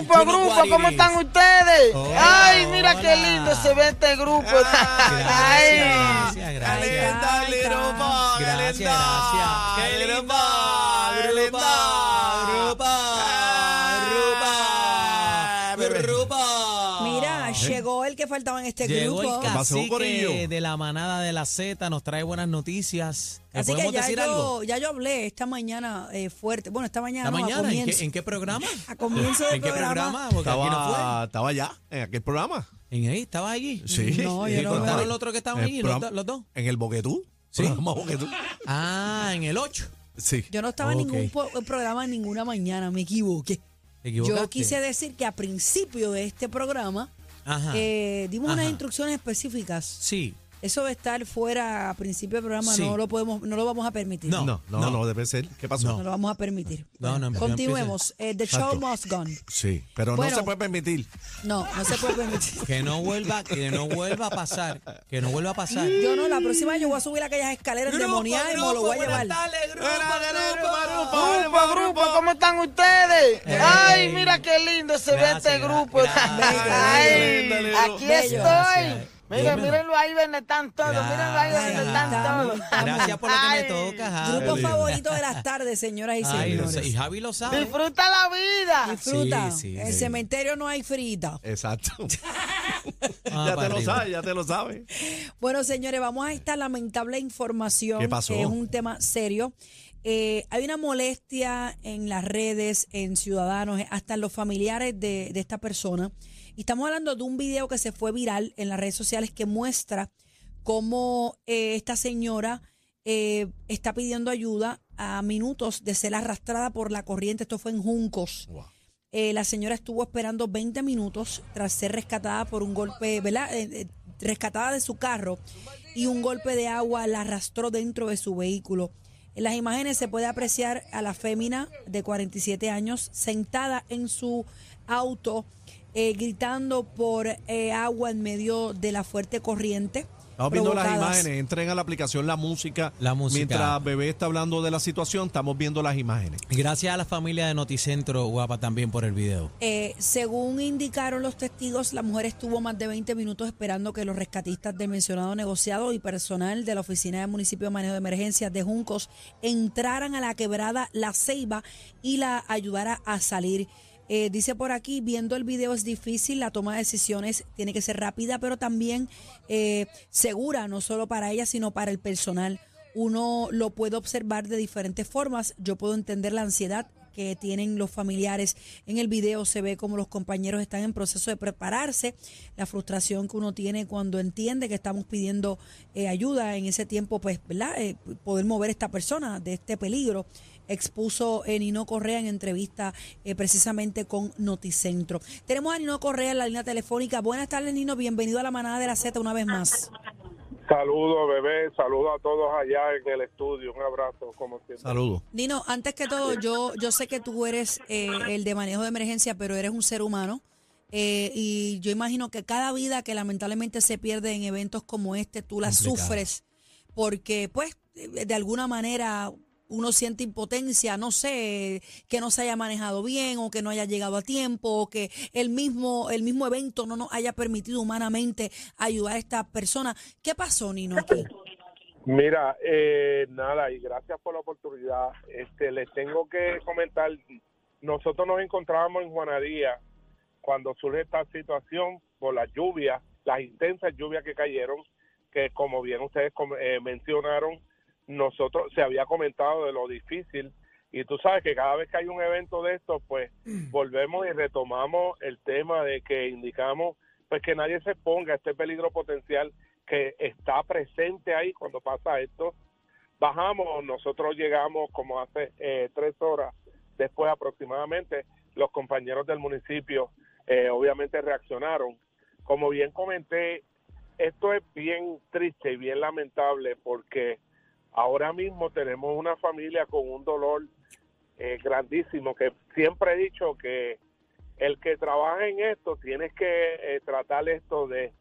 Grupo, grupo, ¿cómo están ustedes? Ay, mira qué lindo se ve este grupo. Ay, Gracias, gracias. Dale, grupo, Gracias, gracias. Faltaba en este Llegó grupo. el cacique de la manada de la Z, nos trae buenas noticias. ¿Le Así que ya decir yo, algo? ya yo hablé esta mañana eh, fuerte. Bueno, esta mañana, ¿La no, a mañana? ¿En qué, en qué programa? A comienzo del ¿En qué programa? Porque aquí no Estaba, estaba allá, en aquel programa. ¿En ahí? ¿Estaba allí? Sí. No, yo ¿Y no contaron veo. los otros que estaban allí, los, dos? En el Boquetú. Sí. Boquetú. Ah, en el 8. Sí. Yo no estaba en ningún programa en ninguna mañana, me equivoqué. Yo quise decir que a principio de este programa Ajá. eh, dimos Ajá. unas instrucciones específicas. Sí. Eso de estar fuera a principio del programa Sí. no lo podemos, no lo vamos a permitir. No. No, no, no, debe ser. ¿Qué pasó? No lo vamos a permitir. No, no, no Continuemos. Eh, the show Exacto. must go. on. Sí, pero Bueno. no se puede permitir. No, no se puede permitir. Que no vuelva, que no vuelva a pasar. Que no vuelva a pasar. Yo no, la próxima vez yo voy a subir aquellas escaleras endemoniadas y me lo voy a llevar. Grupo, grupo, ¿cómo están ustedes? Ay, mira qué lindo se ve Gracias, este grupo. gracias. Ay, Bello. aquí Bello. estoy. Gracias. Miren, Dímelo. mírenlo ahí donde están todos, mírenlo ahí donde están todos. Gracias por lo que Ay, me toca, Javi. Grupo favorito de las tardes, señoras y Ay, no sé, señores. y Javi lo sabe. Disfruta la vida. Disfruta. Sí, sí, en el sí. cementerio no hay frita. Exacto. Ah, ya te lo sabes, ya te lo sabes. Bueno, señores, vamos a esta lamentable información. ¿Qué pasó? que es un tema serio. Eh, hay una molestia en las redes, en ciudadanos, hasta en los familiares de, de esta persona. Y estamos hablando de un video que se fue viral en las redes sociales que muestra cómo eh, esta señora eh, está pidiendo ayuda a minutos de ser arrastrada por la corriente. Esto fue en Juncos. Wow. Eh, la señora estuvo esperando 20 minutos tras ser rescatada por un golpe, ¿verdad? Eh, rescatada de su carro y un golpe de agua la arrastró dentro de su vehículo. En las imágenes se puede apreciar a la fémina de 47 años sentada en su auto eh, gritando por eh, agua en medio de la fuerte corriente. Estamos viendo las provocadas. imágenes. Entren a la aplicación La Música. La Música. Mientras Bebé está hablando de la situación, estamos viendo las imágenes. Gracias a la familia de Noticentro, guapa, también por el video. Eh, según indicaron los testigos, la mujer estuvo más de 20 minutos esperando que los rescatistas del mencionado negociado y personal de la Oficina del Municipio de Manejo de Emergencias de Juncos entraran a la quebrada La Ceiba y la ayudara a salir. Eh, dice por aquí, viendo el video es difícil, la toma de decisiones tiene que ser rápida, pero también eh, segura, no solo para ella, sino para el personal. Uno lo puede observar de diferentes formas. Yo puedo entender la ansiedad que tienen los familiares. En el video se ve como los compañeros están en proceso de prepararse, la frustración que uno tiene cuando entiende que estamos pidiendo eh, ayuda en ese tiempo, pues, ¿verdad? Eh, poder mover a esta persona de este peligro expuso eh, Nino Correa en entrevista eh, precisamente con Noticentro. Tenemos a Nino Correa en la línea telefónica. Buenas tardes, Nino. Bienvenido a la manada de la Z una vez más. Saludos, bebé. Saludos a todos allá en el estudio. Un abrazo, como siempre. Saludos. Nino, antes que todo, yo, yo sé que tú eres eh, el de manejo de emergencia, pero eres un ser humano. eh, y yo imagino que cada vida que lamentablemente se pierde en eventos como este, tú la Complicado. sufres porque, pues, de de alguna manera uno siente impotencia, no sé, que no se haya manejado bien o que no haya llegado a tiempo o que el mismo, el mismo evento no nos haya permitido humanamente ayudar a esta persona. ¿Qué pasó, Nino? Mira, eh, nada, y gracias por la oportunidad. Este, les tengo que comentar, nosotros nos encontrábamos en Juanadía cuando surge esta situación por las lluvias, las intensas lluvias que cayeron, que como bien ustedes eh, mencionaron, nosotros se había comentado de lo difícil y tú sabes que cada vez que hay un evento de estos, pues volvemos y retomamos el tema de que indicamos pues que nadie se exponga a este peligro potencial que está presente ahí cuando pasa esto. Bajamos, nosotros llegamos como hace eh, tres horas después aproximadamente, los compañeros del municipio eh, obviamente reaccionaron. Como bien comenté, esto es bien triste y bien lamentable porque ahora mismo tenemos una familia con un dolor eh, grandísimo que siempre he dicho que el que trabaja en esto tienes que eh, tratar esto de,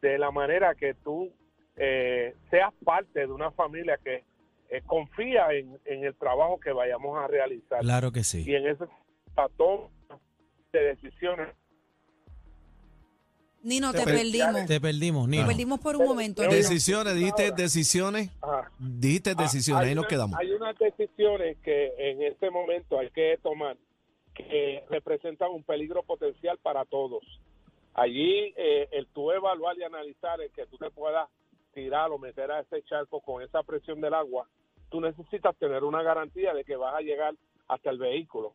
de la manera que tú eh, seas parte de una familia que eh, confía en, en el trabajo que vayamos a realizar Claro que sí. y en ese toma de decisiones Nino, te Te- perdimos. Te perdimos, Te Nino. perdimos por un momento. Nino. Decisiones, dijiste decisiones, Ajá. dijiste decisiones, Ah, hay ahí nos quedamos. Hay unas decisiones que en este momento hay que tomar que representan un peligro potencial para todos. Allí, eh, el tú evaluar y analizar el que tú te puedas tirar o meter a ese charco con esa presión del agua, tú necesitas tener una garantía de que vas a llegar hasta el vehículo.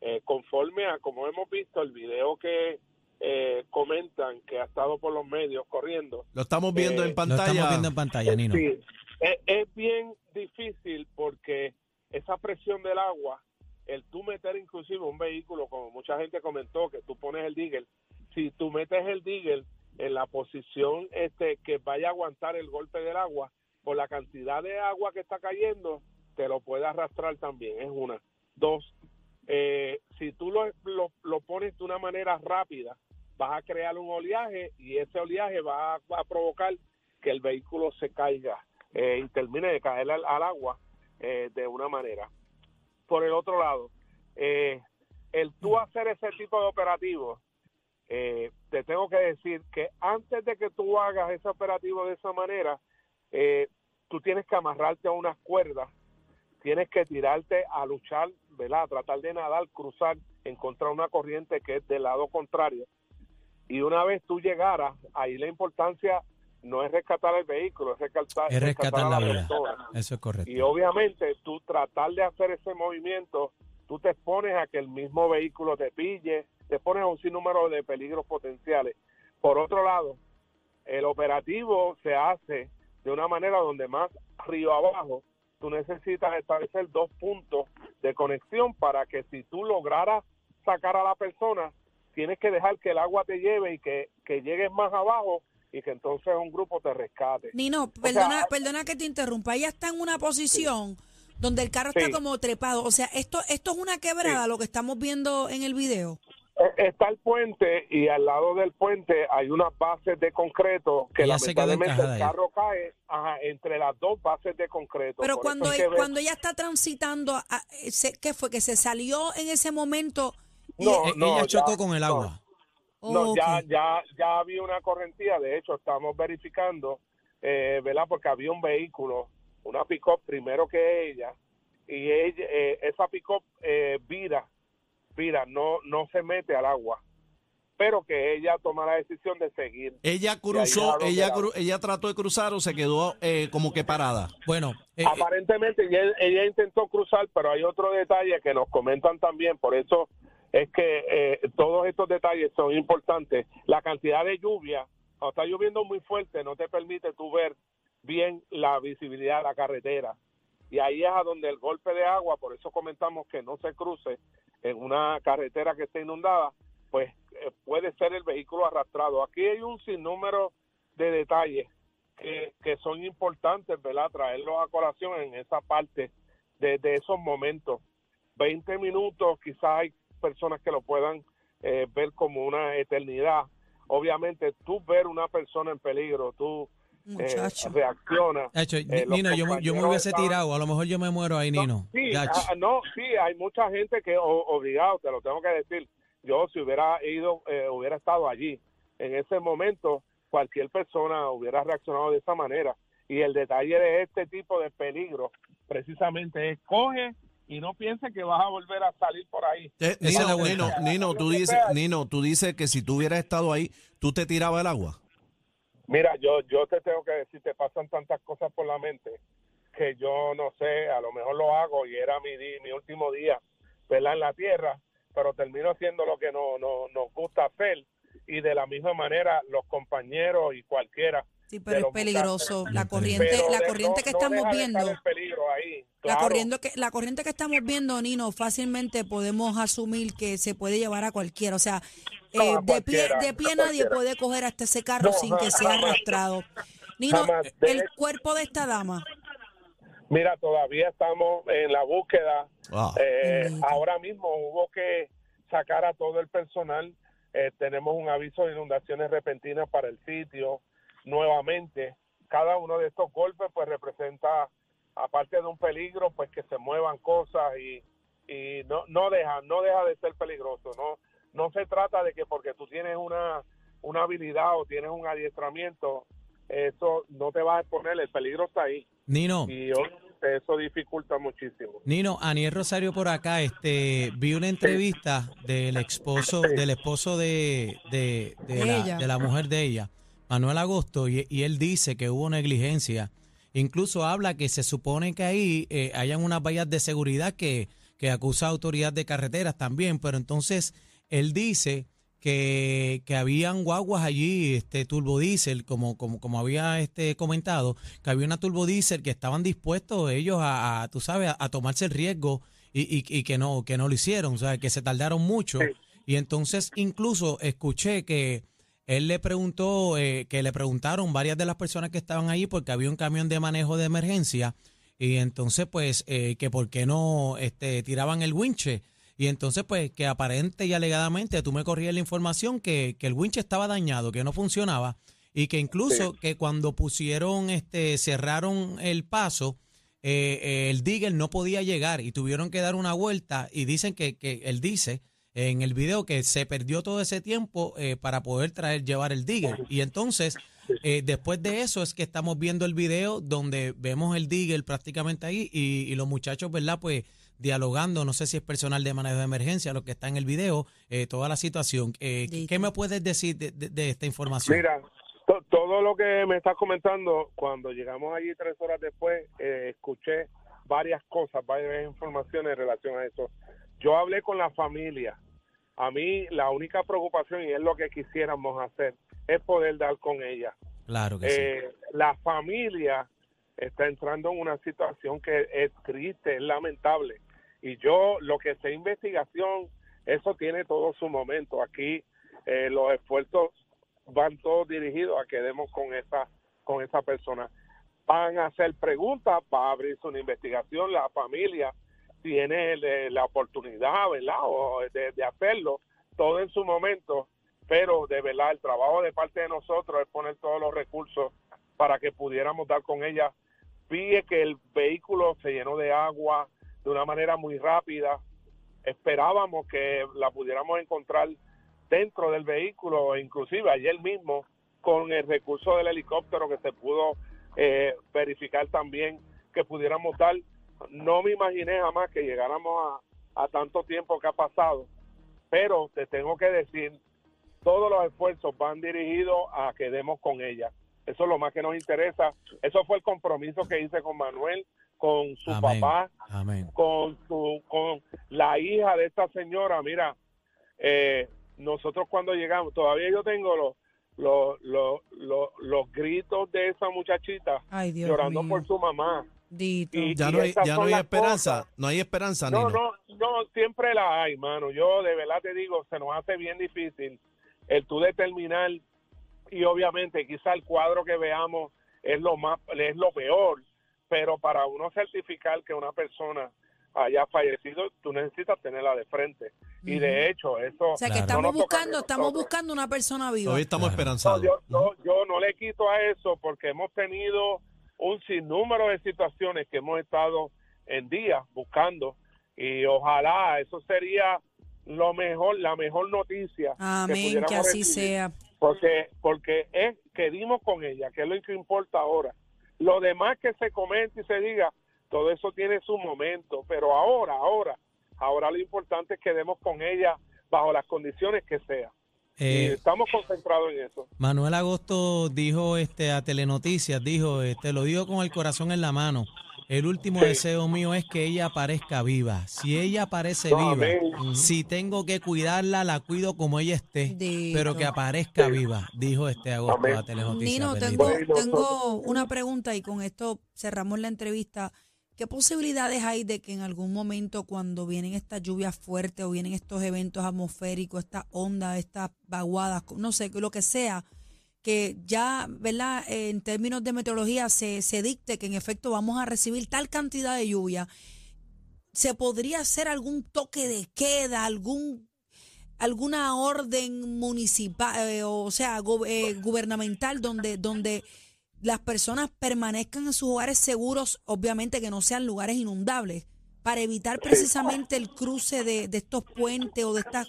Eh, conforme a, como hemos visto, el video que eh, comentan que ha estado por los medios corriendo, Lo estamos viendo Eh, en Lo pantalla. estamos viendo en pantalla, Nino. Sí, es, es bien difícil porque esa presión del agua, el tú meter inclusive un vehículo, como mucha gente comentó, que tú pones el digger, si tú metes el digger en la posición este que vaya a aguantar el golpe del agua, por la cantidad de agua que está cayendo, te lo puede arrastrar también, es una. Dos, eh, si tú lo, lo, lo pones de una manera rápida, vas a crear un oleaje y ese oleaje va a, provocar que el vehículo se caiga eh, y termine de caer al, agua eh, de una manera. Por el otro lado, eh, el tú hacer ese tipo de operativos, eh, te tengo que decir que antes de que tú hagas ese operativo de esa manera, tú tienes que amarrarte a unas cuerdas, tienes que tirarte a luchar, ¿verdad? A tratar de nadar, cruzar, encontrar una corriente que es del lado contrario. Y una vez tú llegaras, ahí la importancia no es rescatar el vehículo, es rescatar, Es rescatar la la vida. persona. Eso es correcto. Y obviamente tú tratar de hacer ese movimiento, tú te expones a que el mismo vehículo te pille, te pones a un sinnúmero de peligros potenciales. Por otro lado, el operativo se hace de una manera donde más río abajo, tú necesitas establecer dos puntos de conexión para que si tú lograras sacar a la persona, tienes que dejar que el agua te lleve y que, que llegues más abajo y que entonces un grupo te rescate. Nino, sea, perdona, perdona que te interrumpa. Ella está en una posición donde el carro está Sí. como trepado. O sea, esto, esto es una quebrada, Sí. lo que estamos viendo en el video. Eh, Está el puente y al lado del puente hay unas bases de concreto que Ella lamentablemente el ahí. carro cae ajá, entre las dos bases de concreto. Pero Por cuando, ver- cuando ella está transitando, a- a- se- ¿qué fue? ¿Que se salió en ese momento? No, Eh, no, Ella chocó ya, con el no. agua. No, Ok. ya, ya, ya había una correntía, de hecho estamos verificando, eh, ¿verdad? Porque había un vehículo, una pick-up primero que ella, y ella, eh, esa pick-up eh, vira, vira, no, no se mete al agua, pero que ella toma la decisión de seguir. Ella cruzó, ella, cru- ella trató de cruzar o se quedó eh, como que parada. Bueno, eh, eh, Aparentemente ella, ella intentó cruzar, pero hay otro detalle que nos comentan también, por eso es que eh, todos estos detalles son importantes. La cantidad de lluvia, cuando está lloviendo muy fuerte, no te permite tú ver bien la visibilidad de la carretera. Y ahí es a donde el golpe de agua, por eso comentamos que no se cruce en una carretera que esté inundada, pues eh, puede ser el vehículo arrastrado. Aquí hay un sinnúmero de detalles que, que son importantes, ¿verdad? Traerlos a colación en esa parte de, de esos momentos. 20 minutos, quizás hay personas que lo puedan eh, ver como una eternidad. Obviamente, tú ver una persona en peligro, tú eh. Hacho, eh, Nino, yo, me- yo me hubiese estaban- tirado. A lo mejor yo me muero ahí, Nino. Sí, ah, no, sí, hay mucha gente que o- obligado, te lo tengo que decir. Yo si hubiera ido, eh, hubiera estado allí en ese momento, cualquier persona hubiera reaccionado de esa manera. Y el detalle de este tipo de peligro, precisamente es coge y no piense que vas a volver a salir por ahí. Eh, Nino. Nino, Nino, tú dices. Nino, tú dices que si tú hubieras estado ahí, tú te tirabas el agua. Mira, yo, yo te tengo que decir, te pasan tantas cosas por la mente que yo no sé, a lo mejor lo hago y era mi, di- mi último día, ¿verdad? En la tierra, pero termino haciendo lo que no, no, nos gusta hacer y de la misma manera los compañeros y cualquiera. Sí, pero es peligroso. La corriente, Pero la corriente no- que no estamos viendo. ahí. La, corriente que, la corriente que estamos viendo, Nino, fácilmente podemos asumir que se puede llevar a cualquiera. O sea, No, eh, de pie, de pie nadie cualquiera. puede coger hasta ese carro No, sin que sea jamás. arrastrado. Nino, Jamás. el cuerpo de esta dama, Mira, todavía estamos en la búsqueda. Wow. Eh, ahora mismo hubo que sacar a todo el personal. Eh, tenemos un aviso de inundaciones repentinas para el sitio nuevamente. Cada uno de estos golpes pues representa, aparte de un peligro, pues que se muevan cosas y, y no, no deja, no deja de ser peligroso. No, no se trata de que porque tú tienes una, una habilidad o tienes un adiestramiento, eso no te va a exponer, el peligro está ahí. Nino, Y obviamente eso dificulta muchísimo. Nino, Aniel Rosario por acá, este, vi una entrevista del esposo, del esposo de, de, de De la, ella. de la mujer de ella, Manuel Agosto, y, y él dice que hubo negligencia. Incluso habla que se supone que ahí eh, hayan unas vallas de seguridad que, que acusa a autoridad de carreteras también, pero entonces él dice que, que habían guaguas allí, este turbodiesel, como, como, como había este comentado, que había una turbodiesel que estaban dispuestos ellos a, a, tú sabes, a, a tomarse el riesgo y, y, y que no, que no lo hicieron, o sea, que se tardaron mucho. Sí. Y entonces incluso escuché que él le preguntó, eh, que le preguntaron varias de las personas que estaban allí porque había un camión de manejo de emergencia y entonces pues eh, que por qué no este, tiraban el winche. Y entonces, pues, que aparente y alegadamente tú me corrías la información que, que el winch estaba dañado, que no funcionaba, y que incluso que cuando pusieron, este, cerraron el paso, eh, eh, el digger no podía llegar y tuvieron que dar una vuelta y dicen que, que él dice en el video que se perdió todo ese tiempo eh, para poder traer, llevar el digger. Y entonces, eh, después de eso es que estamos viendo el video donde vemos el digger prácticamente ahí y, y los muchachos, ¿verdad? Pues dialogando, no sé si es personal de manejo de emergencia lo que está en el video, eh, toda la situación. Eh, ¿qué- ¿Qué me puedes decir de, de- de esta información? Mira, to- todo lo que me estás comentando, cuando llegamos allí tres horas después, eh, escuché varias cosas, varias informaciones en relación a eso. Yo hablé con la familia. A mí la única preocupación, y es lo que quisiéramos hacer, es poder dar con ella. Claro que sí. Eh, la familia está entrando en una situación que es triste, es lamentable. Y yo, lo que sé investigación, eso tiene todo su momento. Aquí eh, los esfuerzos van todos dirigidos a que demos con esa, con esa persona. Van a hacer preguntas, va a abrirse una investigación, la familia tiene eh, la oportunidad, ¿verdad? O de, hacerlo, todo en su momento, pero de verdad el trabajo de parte de nosotros es poner todos los recursos para que pudiéramos dar con ella. Vi que el vehículo se llenó de agua de una manera muy rápida. Esperábamos que la pudiéramos encontrar dentro del vehículo, inclusive ayer mismo con el recurso del helicóptero que se pudo eh, verificar también que pudiéramos dar. No me imaginé jamás que llegáramos a, a tanto tiempo que ha pasado, pero te tengo que decir, todos los esfuerzos van dirigidos a que demos con ella. Eso es lo más que nos interesa. Eso fue el compromiso que hice con Manuel, con su Amén. papá, Amén. con su con la hija de esta señora mira eh, nosotros cuando llegamos todavía yo tengo los los, los, los, los gritos de esa muchachita Ay, llorando mío. por su mamá Dito. Y- Ya no hay, ya no hay esperanza. cosas. No hay esperanza, no Nino. no no siempre la hay mano yo de verdad te digo se nos hace bien difícil el tú determinar y obviamente quizá el cuadro que veamos es lo más es lo peor pero para uno certificar que una persona haya fallecido tú necesitas tenerla de frente y de hecho eso O sea que Claro. estamos no buscando, estamos buscando una persona viva. Todavía estamos Claro. No, esperanzados. yo, yo, yo no le quito a eso porque hemos tenido un sinnúmero de situaciones que hemos estado en días buscando y ojalá eso sería lo mejor, la mejor noticia. Amén, que pudiéramos así recibir. sea. Porque, porque es que dimos con ella, que es lo que importa ahora. Lo demás que se comente y se diga, todo eso tiene su momento, pero ahora, ahora, ahora lo importante es que demos con ella bajo las condiciones que sea. Y Eh, estamos concentrados en eso. Manuel Agosto dijo este a Telenoticias, dijo, este, lo digo con el corazón en la mano. El último Sí. deseo mío es que ella aparezca viva. Si ella aparece No, viva, amén. si tengo que cuidarla, la cuido como ella esté, Dito. pero que aparezca viva, dijo este Agosto Amén. a Telenoticias. Nino, tengo, tengo una pregunta y con esto cerramos la entrevista. ¿Qué posibilidades hay de que en algún momento cuando vienen estas lluvias fuertes o vienen estos eventos atmosféricos, estas ondas, estas vaguadas, no sé, lo que sea, que ya, ¿verdad? En términos de meteorología se, se dicte que en efecto vamos a recibir tal cantidad de lluvia. ¿Se podría hacer algún toque de queda, algún alguna orden municipal, eh, o sea, eh, gubernamental, donde, donde las personas permanezcan en sus hogares seguros, obviamente que no sean lugares inundables, para evitar precisamente el cruce de, de estos puentes o de estas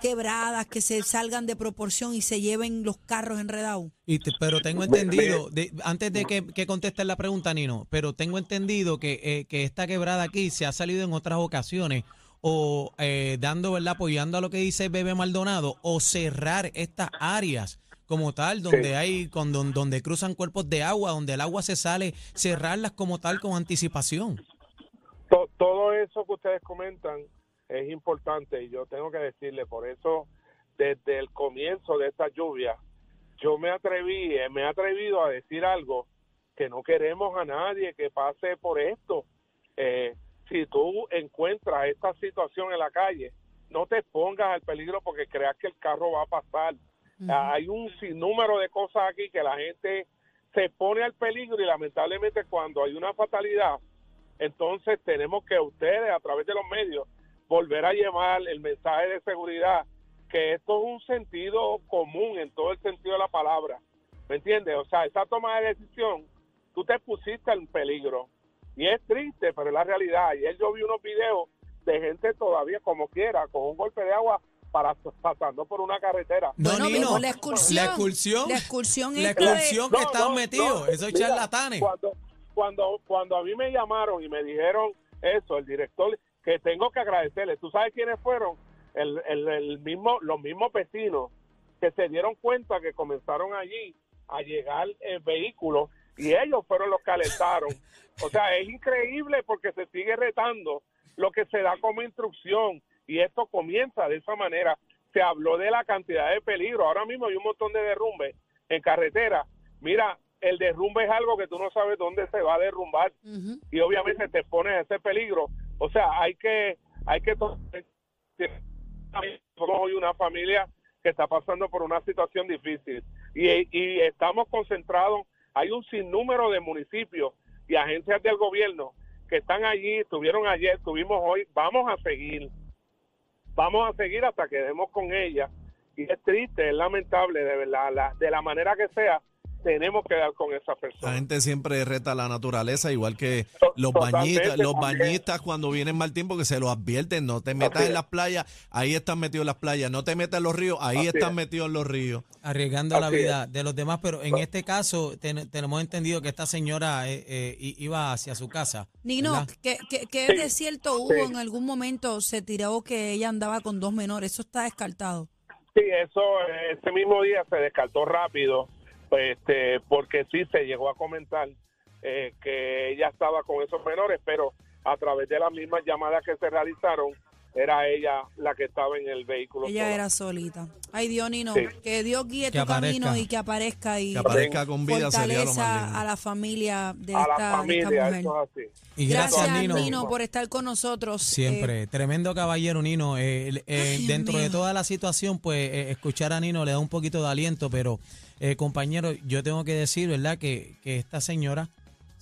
quebradas que se salgan de proporción y se lleven los carros enredados. Y te- pero tengo entendido, de- antes de que, que contestes la pregunta, Nino, pero tengo entendido que, eh, que esta quebrada aquí se ha salido en otras ocasiones o eh, dando, ¿verdad? Apoyando a lo que dice Bebe Maldonado o cerrar estas áreas como tal, donde hay, con, don- donde cruzan cuerpos de agua, donde el agua se sale, cerrarlas como tal con anticipación. To- todo eso que ustedes comentan es importante y yo tengo que decirle, por eso desde el comienzo de esta lluvia, yo me atreví, eh, me he atrevido a decir algo que no queremos a nadie que pase por esto. Eh, si tú encuentras esta situación en la calle, no te pongas al peligro porque creas que el carro va a pasar. Ah, Hay un sinnúmero de cosas aquí que la gente se pone al peligro y lamentablemente cuando hay una fatalidad, entonces tenemos que ustedes a través de los medios volver a llevar el mensaje de seguridad que esto es un sentido común en todo el sentido de la palabra. ¿Me entiendes? O sea, esa toma de decisión, tú te pusiste en peligro. Y es triste, pero es la realidad. Ayer yo vi unos videos de gente todavía como quiera, con un golpe de agua para, pasando por una carretera. No, Bueno, Nino, la excursión. La excursión. La excursión La que No, no, metidos, no. esos Mira, charlatanes. Cuando, cuando, cuando a mí me llamaron y me dijeron eso, el director, que tengo que agradecerle. ¿Tú sabes quiénes fueron? El, el, el mismo, los mismos vecinos que se dieron cuenta que comenzaron allí a llegar el vehículo y ellos fueron los que alertaron. O sea, es increíble porque se sigue retando lo que se da como instrucción y esto comienza de esa manera. Se habló de la cantidad de peligro. Ahora mismo hay un montón de derrumbes en carretera. Mira, el derrumbe es algo que tú no sabes dónde se va a derrumbar y obviamente te pones a ese peligro. O sea, hay que, hay que somos hoy una familia que está pasando por una situación difícil y, y estamos concentrados. Hay un sinnúmero de municipios y agencias del gobierno que están allí, estuvieron ayer, estuvimos hoy. Vamos a seguir, vamos a seguir hasta que demos con ella. Y es triste, es lamentable, de verdad, la- de la manera que sea, tenemos que dar con esa La persona. gente siempre reta la naturaleza, igual que los totalmente, bañistas, los bañistas cuando vienen mal tiempo que se lo advierten, no te metas en es. las playas, ahí están metidos en las playas, no te metas en los ríos, ahí Así están es. metidos en los ríos. arriesgando la vida de los demás, pero en este caso ten- tenemos entendido que esta señora eh, eh, iba hacia su casa. Nino. ¿qué, qué, qué Sí, de cierto hubo sí. en algún momento? Se tiró que ella andaba con dos menores. Eso está descartado. Sí, eso eh, ese mismo día se descartó rápido, pues, este, porque sí se llegó a comentar eh, que ella estaba con esos menores, pero a través de las mismas llamadas que se realizaron, era ella la que estaba en el vehículo. Ella era solita. Ay, Dios, Nino, Sí. que Dios guíe Que tu camino y que aparezca y Que aparezca con vida sería lo más fortaleza lindo. a la familia de a esta, la de esta familia, mujer. eso es así. Y Gracias, gracias, Nino. Nino. por estar con nosotros. Siempre, tremendo caballero Nino. Eh, eh, Ay, dentro de toda la situación, pues eh, escuchar a Nino le da un poquito de aliento, pero eh, compañero, yo tengo que decir, ¿verdad? Que, que esta señora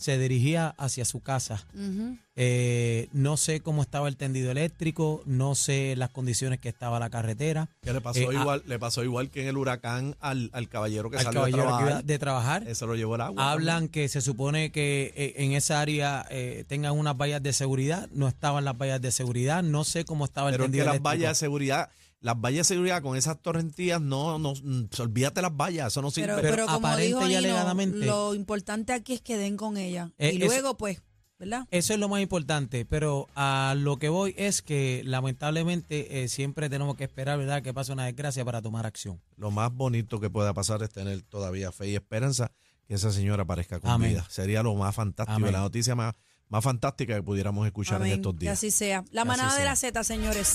se dirigía hacia su casa. Eh. Eh, no sé cómo estaba el tendido eléctrico, no sé las condiciones que estaba la carretera. ¿Qué le pasó Eh, a- igual? le pasó igual que en el huracán al, al caballero que al salió caballero a que trabajar. iba de trabajar. Eso lo llevó el agua. Hablan que se supone que eh, en esa área eh, tengan unas vallas de seguridad. No estaban las vallas de seguridad. No sé cómo estaba el Pero es que tendido las eléctrico. vallas de seguridad, las vallas de seguridad con esas torrentías, no, no, mm, olvídate las vallas, eso no sirve. Pero, Pero pero como aparente dijo y Nino, alegadamente- lo importante aquí es que den con ella. Eh, y es- luego, pues, ¿verdad? Eso es lo más importante, pero a lo que voy es que lamentablemente eh, siempre tenemos que esperar, ¿verdad?, que pase una desgracia para tomar acción. Lo más bonito que pueda pasar es tener todavía fe y esperanza que esa señora aparezca con Amén. vida. Sería lo más fantástico, Amén. la noticia más, más fantástica que pudiéramos escuchar en estos Que días. así sea. La Que manada de la Z, señores.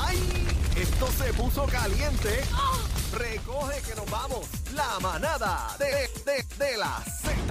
¡Ay! Esto se puso caliente. Recoge que nos vamos. La manada de, de, de la Z.